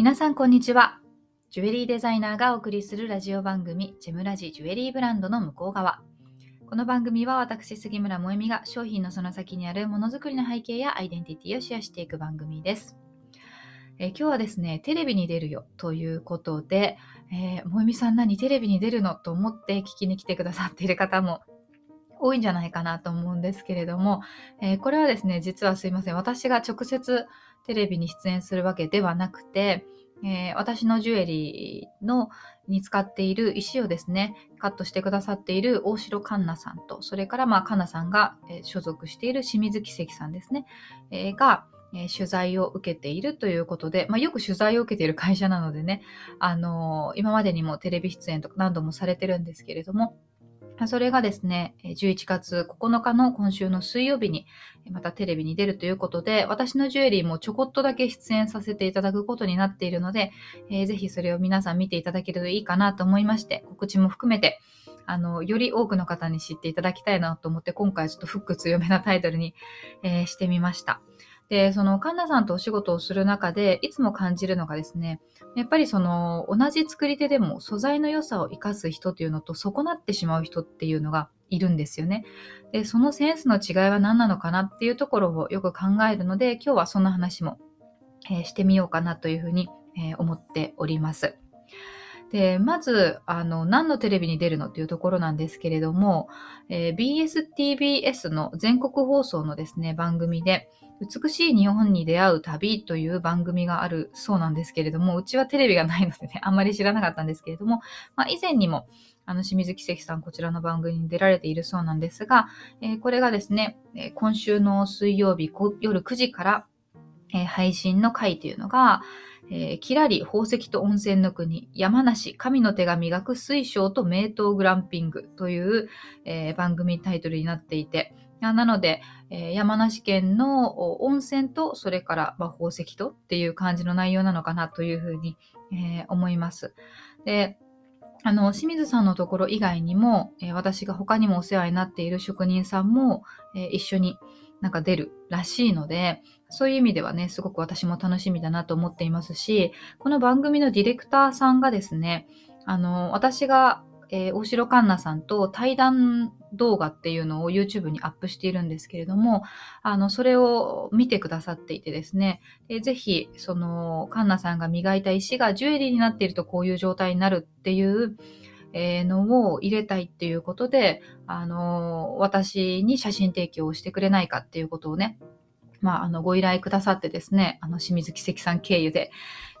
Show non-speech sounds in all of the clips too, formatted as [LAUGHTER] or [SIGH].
皆さんこんにちは。ジュエリーデザイナーがお送りするラジオ番組、ジェムラジジュエリーブランドの向こう側。この番組は私、杉村萌実が商品のその先にあるものづくりの背景やアイデンティティをシェアしていく番組です。え今日はですね、テレビに出るよということで、えー、萌実さん何テレビに出るのと思って聞きに来てくださっている方も多いんじゃないかなと思うんですけれども、えー、これはですね、実はすいません。私が直接テレビに出演するわけではなくて、えー、私のジュエリーのに使っている石をですね、カットしてくださっている大城環奈さんと、それからまあ環奈さんが、え、所属している清水奇跡さんですね、えー、が、え取材を受けているということで、まあ、よく取材を受けている会社なのでね、あの今までにもテレビ出演とか何度もされてるんですけれども、それがですね、11月9日の今週の水曜日にまたテレビに出るということで、私のジュエリーもちょこっとだけ出演させていただくことになっているので、えー、ぜひそれを皆さん見ていただけるといいかなと思いまして、告知も含めて、あの、より多くの方に知っていただきたいなと思って、今回ちょっとフック強めなタイトルに、えー、してみました。で、そのカンナさんとお仕事をする中で、いつも感じるのがですね、やっぱりその同じ作り手でも素材の良さを生かす人というのと損なってしまう人っていうのがいるんですよね。で、そのセンスの違いは何なのかなっていうところをよく考えるので、今日はそんな話も、えー、してみようかなというふうに、えー、思っております。で、まず、あの、何のテレビに出るのっていうところなんですけれども、えー、BSTBS の全国放送のですね、番組で、美しい日本に出会う旅という番組があるそうなんですけれども、うちはテレビがないのでね、あんまり知らなかったんですけれども、まあ、以前にも、あの、清水奇跡さん、こちらの番組に出られているそうなんですが、えー、これがですね、え今週の水曜日夜9時から、えー、配信の回というのが、えー、キラリ宝石と温泉の国、山梨神の手が磨く水晶と名刀グランピングという、えー、番組タイトルになっていて、なので、えー、山梨県の温泉と、それから、まあ、宝石とっていう感じの内容なのかなというふうに、え思います。で、あの、清水さんのところ以外にも、え私が他にもお世話になっている職人さんも、え一緒になんか出るらしいので、そういう意味ではね、すごく私も楽しみだなと思っていますし、この番組のディレクターさんがですね、あの、私が、えー、大城環奈さんと対談動画っていうのを YouTube にアップしているんですけれども、あの、それを見てくださっていてですね、でぜひ、その、環奈さんが磨いた石がジュエリーになっているとこういう状態になるっていう、えー、のを入れたいっていうことで、あの、私に写真提供をしてくれないかっていうことをね、まあ、あの、ご依頼くださってですね、あの、清水奇跡さん経由で、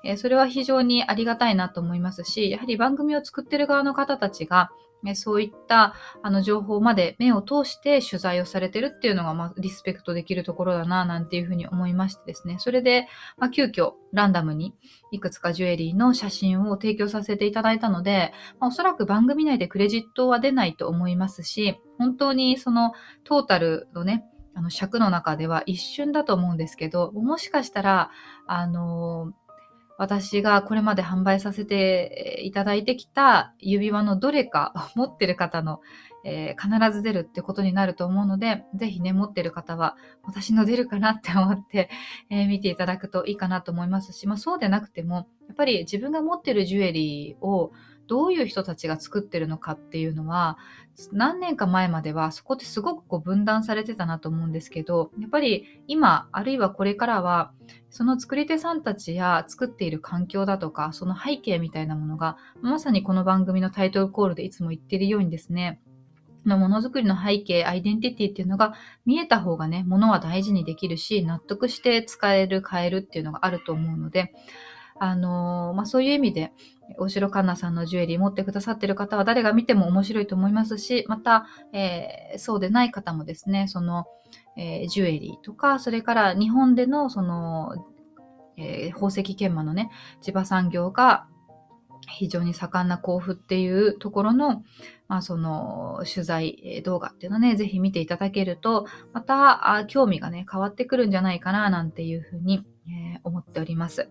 えー、それは非常にありがたいなと思いますし、やはり番組を作ってる側の方たちが、ね、そういったあの情報まで目を通して取材をされてるっていうのが、まあ、リスペクトできるところだな、なんていうふうに思いましてですね。それで、まあ、急遽、ランダムにいくつかジュエリーの写真を提供させていただいたので、まあ、おそらく番組内でクレジットは出ないと思いますし、本当にそのトータルのね、あの尺の中では一瞬だと思うんですけど、もしかしたら、あの私がこれまで販売させていただいてきた指輪のどれか [LAUGHS] 持ってる方の、えー、必ず出るってことになると思うので、ぜひね、持ってる方は私の出るかなって思って、えー、見ていただくといいかなと思いますし、まあそうでなくても、やっぱり自分が持ってるジュエリーをどういう人たちが作ってるのかっていうのは、何年か前まではそこってすごくこう分断されてたなと思うんですけど、やっぱり今、あるいはこれからは、その作り手さんたちや作っている環境だとか、その背景みたいなものが、まさにこの番組のタイトルコールでいつも言ってるようにですね、のものづくりの背景、アイデンティティっていうのが見えた方がね、ものは大事にできるし、納得して使える、変えるっていうのがあると思うので、あのー、まあ、そういう意味で、大城環奈さんのジュエリー持ってくださってる方は誰が見ても面白いと思いますし、また、えー、そうでない方もですね、その、えー、ジュエリーとか、それから日本でのその、えー、宝石研磨のね、地場産業が非常に盛んな甲府っていうところの、まあ、その取材動画っていうのね、ぜひ見ていただけると、また興味がね、変わってくるんじゃないかな、なんていうふうに、えー、思っております。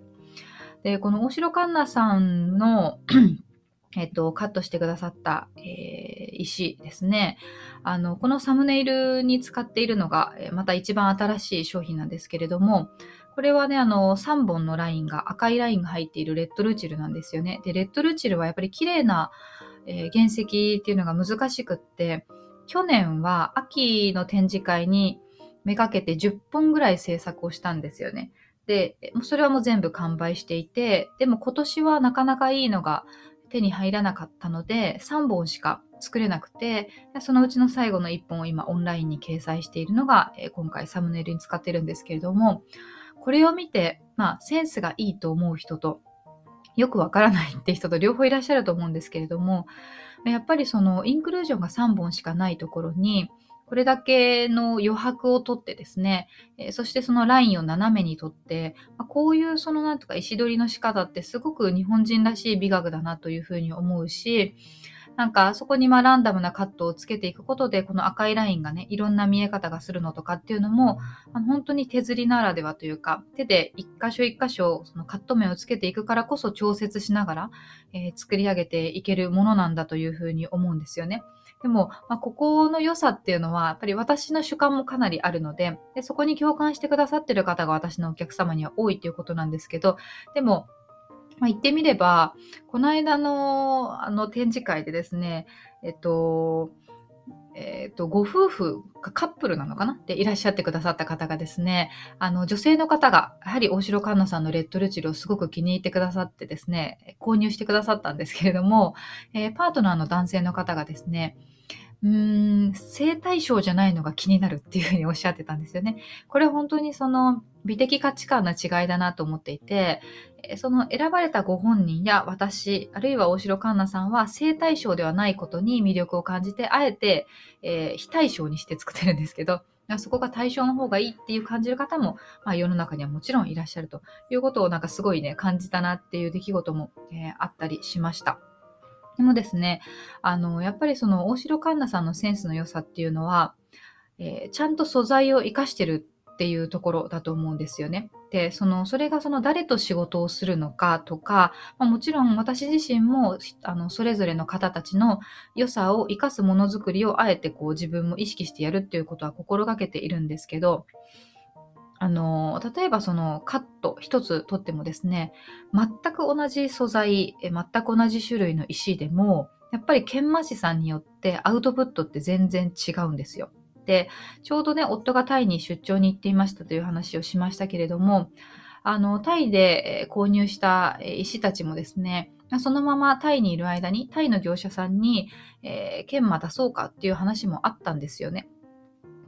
で、この大城環奈さんの [CLEARS THROAT] えっと、カットしてくださった、えー、石ですね。あの、このサムネイルに使っているのが、また一番新しい商品なんですけれども、これはね、あの、3本のラインが、赤いラインが入っているレッドルチルなんですよね。で、レッドルチルはやっぱり綺麗な、えー、原石っていうのが難しくって、去年は秋の展示会にめがけて10本ぐらい制作をしたんですよね。で、それはもう全部完売していて、でも今年はなかなかいいのが手に入らなかったので、3本しか作れなくて、そのうちの最後の1本を今オンラインに掲載しているのが、え今回サムネイルに使ってるんですけれども、これを見て、まあ、センスがいいと思う人と、よくわからないって人と両方いらっしゃると思うんですけれども、やっぱりそのインクルージョンが3本しかないところに、これだけの余白をとってですね、えそしてそのラインを斜めにとって、ま、こういうそのなんとか石取りの仕方ってすごく日本人らしい美学だなというふうに思うし、なんかそこにまランダムなカットをつけていくことでこの赤いラインがねいろんな見え方がするのとかっていうのもあの本当に手刷りならではというか手で一箇所一箇所そのカット面をつけていくからこそ調節しながら、えー、作り上げていけるものなんだというふうに思うんですよね。でも、まあ、ここの良さっていうのは、やっぱり私の主観もかなりあるのでで、そこに共感してくださってる方が私のお客様には多いということなんですけど、でも、まあ、言ってみれば、この間のあの展示会でですね、えっと、えっと、ご夫婦がカップルなのかな？っていらっしゃってくださった方がですね、あの、女性の方が、やはり大城環奈さんのレッドルチルをすごく気に入ってくださってですね、購入してくださったんですけれども、えー、パートナーの男性の方がですね、うーん、性対象じゃないのが気になるっていうふうにおっしゃってたんですよね。これ本当にその美的価値観の違いだなと思っていて、その選ばれたご本人や私、あるいは大城環奈さんは性対象ではないことに魅力を感じて、あえて、えー、非対象にして作ってるんですけど、そこが対象の方がいいっていう感じる方も、まあ、世の中にはもちろんいらっしゃるということをなんかすごいね、感じたなっていう出来事も、えー、あったりしました。でもですね、あの、やっぱりその大城環奈さんのセンスの良さっていうのは、えー、ちゃんと素材を活かしてるっていうところだと思うんですよね。で、その、それがその誰と仕事をするのかとか、まあ、もちろん私自身も、あの、それぞれの方たちの良さを活かすものづくりをあえてこう自分も意識してやるっていうことは心がけているんですけど、あの、例えばそのカット一つとってもですね、全く同じ素材、全く同じ種類の石でも、やっぱり研磨師さんによってアウトプットって全然違うんですよ。で、ちょうどね、夫がタイに出張に行っていましたという話をしましたけれども、あの、タイで購入した石たちもですね、そのままタイにいる間に、タイの業者さんに、えー、研磨出そうかっていう話もあったんですよね。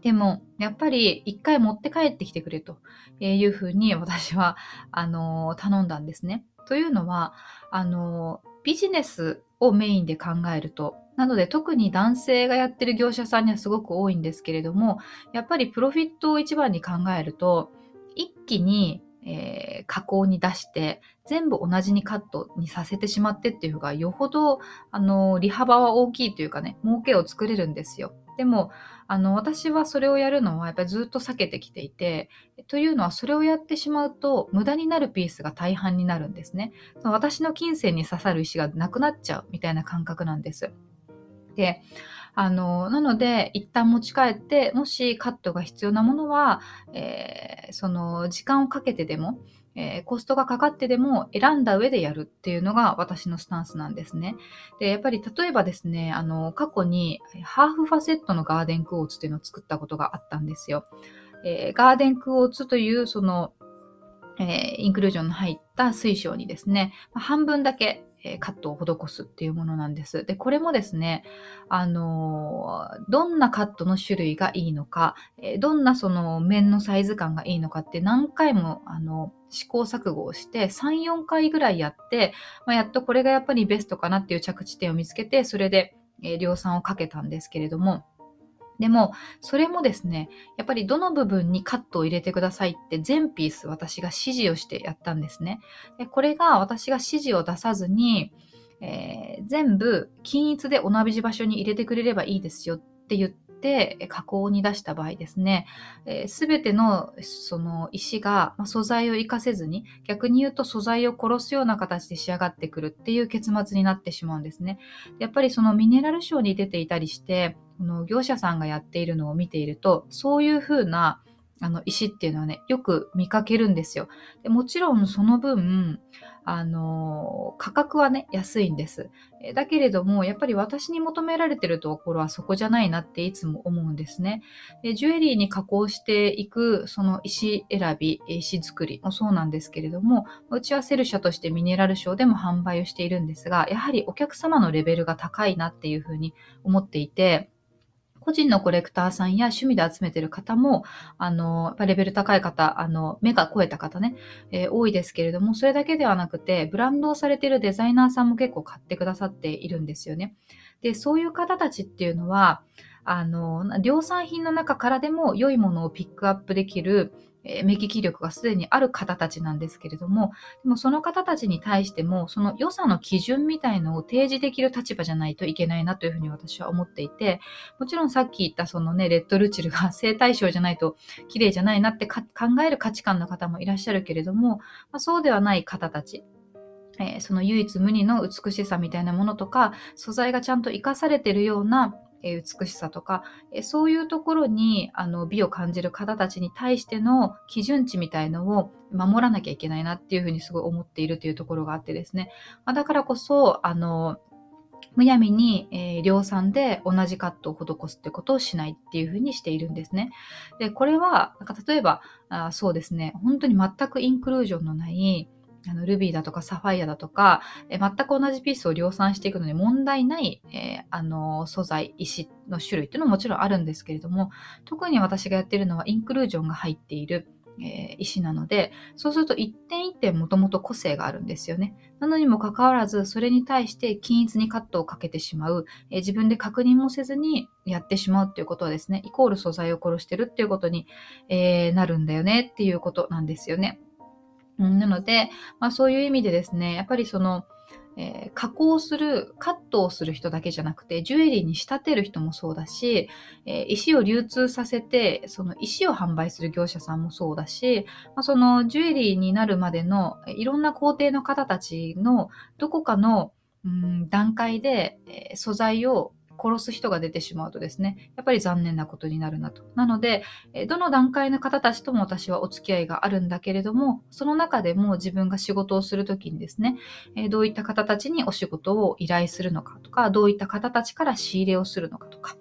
でも、やっぱり一回持って帰ってきてくれというふうに私は、あの、頼んだんですね。というのは、あの、ビジネスをメインで考えると、なので特に男性がやってる業者さんにはすごく多いんですけれども、やっぱりプロフィットを一番に考えると、一気にえー、加工に出して全部同じにカットにさせてしまってっていうのがよほどあの利幅は大きいというかね儲けを作れるんですよ。でもあの私はそれをやるのはやっぱりずっと避けてきていてというのはそれをやってしまうと無駄になるピースが大半になるんですね。その私の金銭に刺さる石がなくなっちゃうみたいな感覚なんです。であのなので一旦持ち帰ってもしカットが必要なものは、えー、その時間をかけてでもえー、コストがかかってでも選んだ上でやるっていうのが私のスタンスなんですね。で、やっぱり例えばですね、あの、過去にハーフファセットのガーデンクォーツっていうのを作ったことがあったんですよ。えー、ガーデンクォーツというその、えー、インクルージョンの入った水晶にですね、半分だけえカットを施すっていうものなんです。で、これもですね、あのどんなカットの種類がいいのか、えどんなその面のサイズ感がいいのかって何回も、あの、試行錯誤をして3、4回ぐらいやって、まあ、やっとこれがやっぱりベストかなっていう着地点を見つけて、それで、え量産をかけたんですけれども、でも、それもですね、やっぱりどの部分にカットを入れてくださいって全ピース私が指示をしてやったんですね。でこれが私が指示を出さずに、えー、全部均一で同じ場所に入れてくれればいいですよって言って、加工に出した場合ですね、す、え、べ、てのその石が、素材を活かせずに、逆に言うと素材を殺すような形で仕上がってくるっていう結末になってしまうんですね。やっぱりそのミネラルショーに出ていたりして、この業者さんがやっているのを見ていると、そういうふうなあの石っていうのはね、よく見かけるんですよ。でもちろんその分、あの価格はね、安いんです。だけれども、やっぱり私に求められてるところはそこじゃないなっていつも思うんですね。でジュエリーに加工していく、その石選び、石作りもそうなんですけれども、うちはセル社としてミネラルショーでも販売をしているんですが、やはりお客様のレベルが高いなっていうふうに思っていて、個人のコレクターさんや趣味で集めてる方も、あの、レベル高い方、あの、目が超えた方ね、えー、多いですけれども、それだけではなくて、ブランドをされているデザイナーさんも結構買ってくださっているんですよね。で、そういう方たちっていうのは、あの、量産品の中からでも良いものをピックアップできる、え目利き力がすでにある方たちなんですけれども、でもその方たちに対しても、その良さの基準みたいのを提示できる立場じゃないといけないなというふうに私は思っていて、もちろんさっき言ったそのね、レッドルチルが性対象じゃないと綺麗じゃないなって考える価値観の方もいらっしゃるけれども、まあ、そうではない方たち、えー、その唯一無二の美しさみたいなものとか、素材がちゃんと活かされてるようなえ美しさとか、えそういうところにあの美を感じる方たちに対しての基準値みたいのを守らなきゃいけないなっていうふうにすごい思っているというところがあってですね、まあ、だからこそあのむやみに、えー、量産で同じカットを施すってことをしないっていうふうにしているんですね。で、これは、なんか例えばあ、そうですね、本当に全くインクルージョンのない、あのルビーだとかサファイアだとか、え全く同じピースを量産していくのに問題ない、えー、あの素材、石の種類っていうのももちろんあるんですけれども、特に私がやってるのはインクルージョンが入っている、えー、石なので、そうすると一点一点もともと個性があるんですよね。なのにもかかわらず、それに対して均一にカットをかけてしまう、えー、自分で確認もせずにやってしまうっていうことはですね、イコール素材を殺してるっていうことに、え、なるんだよねっていうことなんですよね。なので、まあ、そういう意味でですね、やっぱりその、えー、加工する、カットをする人だけじゃなくて、ジュエリーに仕立てる人もそうだし、えー、石を流通させて、その石を販売する業者さんもそうだし、まあ、そのジュエリーになるまでのいろんな工程の方たちのどこかの、うん、段階で、えー、素材を殺す人が出てしまうとですね、やっぱり残念なことになるなと。なので、どの段階の方たちとも私はお付き合いがあるんだけれども、その中でも自分が仕事をするときにですね、どういった方たちにお仕事を依頼するのかとか、どういった方たちから仕入れをするのかとか、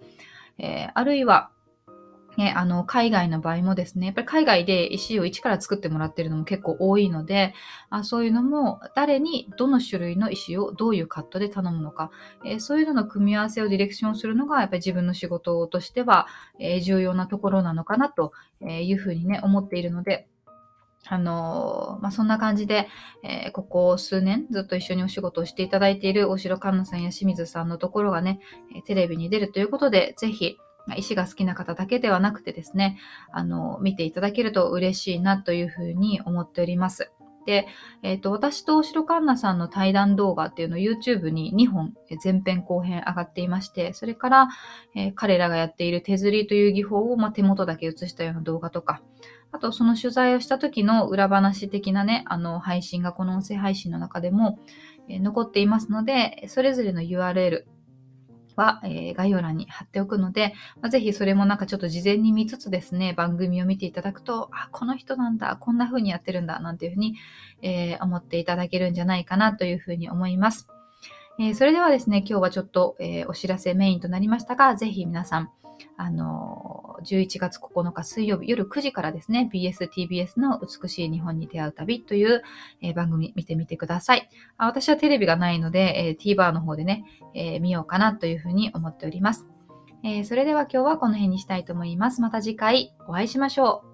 えあるいは、ね、あの、海外の場合もですね、やっぱり海外で石を一から作ってもらってるのも結構多いので、あそういうのも誰にどの種類の石をどういうカットで頼むのか、えー、そういうのの組み合わせをディレクションするのがやっぱり自分の仕事としては、えー、重要なところなのかなというふうにね、思っているので、あのまあ、そんな感じで、えー、ここ数年ずっと一緒にお仕事をしていただいている大城環奈さんや清水さんのところがね、テレビに出るということで、ぜひ、石が好きな方だけではなくてですね、あの、見ていただけると嬉しいなというふうに思っております。で、えっ、ー、と、私と後ろ環奈さんの対談動画っていうのを YouTube に2本前編後編上がっていまして、それから、えー、彼らがやっている手刷りという技法を、まあ、手元だけ映したような動画とか、あとその取材をした時の裏話的なね、あの配信がこの音声配信の中でも、えー、残っていますので、それぞれの URL、は、えー、概要欄に貼っておくので、まあ、ぜひそれもなんかちょっと事前に見つつですね、番組を見ていただくと、あ、この人なんだ、こんな風にやってるんだ、なんていうふうに、えー、思っていただけるんじゃないかなというふうに思います。えー、それではですね、今日はちょっと、えお知らせメインとなりましたが、ぜひ皆さん、あの、11月9日水曜日夜9時からですね、BSTBS の美しい日本に出会う旅という、えー、番組見てみてください。あ私はテレビがないので、えー、TVer の方でね、え、見ようかなというふうに思っております。えそれでは今日はこの辺にしたいと思います。また次回お会いしましょう。